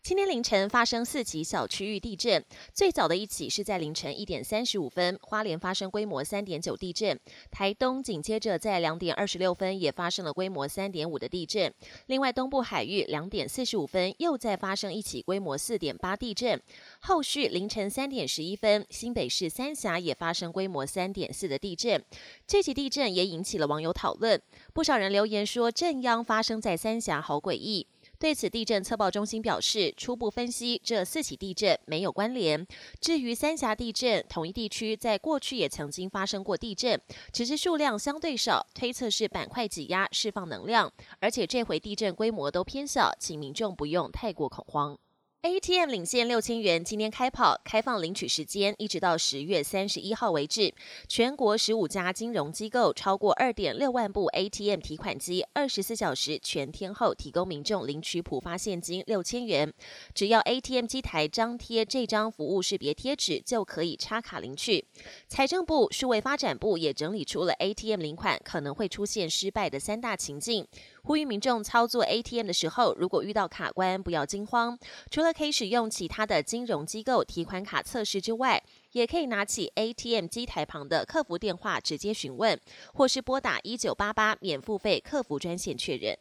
今天凌晨发生四起小区域地震，最早的一起是在凌晨一点三十五分，花莲发生规模三点九地震；台东紧接着在两点二十六分也发生了规模三点五的地震。另外，东部海域两点四十五分又再发生一起规模四点八地震。后续凌晨三点十一分，新北市三峡也发生规模三点四的地震。这起地震也引起了网友讨论，不少人留言说震央发生在三峡，好诡异。对此，地震测报中心表示，初步分析这四起地震没有关联。至于三峡地震，同一地区在过去也曾经发生过地震，只是数量相对少，推测是板块挤压释放能量，而且这回地震规模都偏小，请民众不用太过恐慌。ATM 领现六千元，今天开跑，开放领取时间一直到十月三十一号为止。全国十五家金融机构超过二点六万部 ATM 提款机，二十四小时全天候提供民众领取普发现金六千元。只要 ATM 机台张贴这张服务识别贴纸，就可以插卡领取。财政部数位发展部也整理出了 ATM 领款可能会出现失败的三大情境。呼吁民众操作 ATM 的时候，如果遇到卡关，不要惊慌。除了可以使用其他的金融机构提款卡测试之外，也可以拿起 ATM 机台旁的客服电话直接询问，或是拨打一九八八免付费客服专线确认。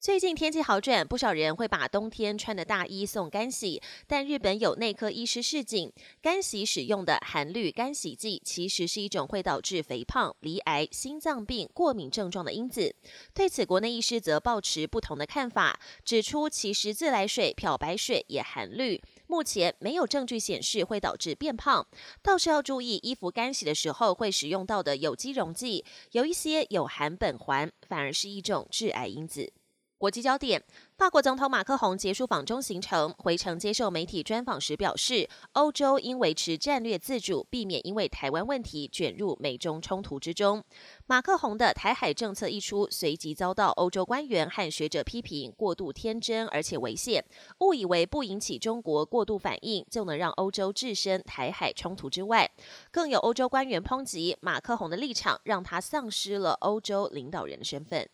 最近天气好转，不少人会把冬天穿的大衣送干洗。但日本有内科医师示警，干洗使用的含氯干洗剂其实是一种会导致肥胖、离癌、心脏病、过敏症状的因子。对此，国内医师则抱持不同的看法，指出其实自来水、漂白水也含氯，目前没有证据显示会导致变胖。倒是要注意衣服干洗的时候会使用到的有机溶剂，有一些有含苯环，反而是一种致癌因子。国际焦点：法国总统马克宏结束访中行程，回程接受媒体专访时表示，欧洲应维持战略自主，避免因为台湾问题卷入美中冲突之中。马克宏的台海政策一出，随即遭到欧洲官员和学者批评过度天真，而且危险，误以为不引起中国过度反应就能让欧洲置身台海冲突之外。更有欧洲官员抨击马克宏的立场，让他丧失了欧洲领导人的身份。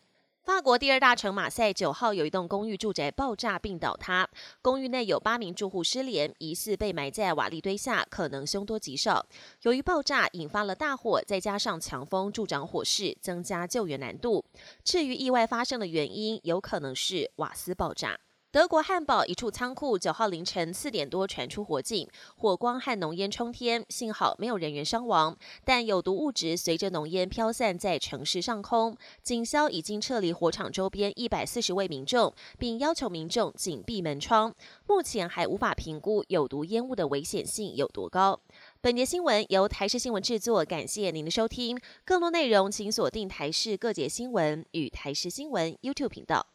法国第二大城马赛九号有一栋公寓住宅爆炸并倒塌，公寓内有八名住户失联，疑似被埋在瓦砾堆下，可能凶多吉少。由于爆炸引发了大火，再加上强风助长火势，增加救援难度。至于意外发生的原因，有可能是瓦斯爆炸。德国汉堡一处仓库九号凌晨四点多传出火警，火光和浓烟冲天，幸好没有人员伤亡，但有毒物质随着浓烟飘散在城市上空。警消已经撤离火场周边一百四十位民众，并要求民众紧闭门窗。目前还无法评估有毒烟雾的危险性有多高。本节新闻由台视新闻制作，感谢您的收听。更多内容请锁定台视各节新闻与台视新闻 YouTube 频道。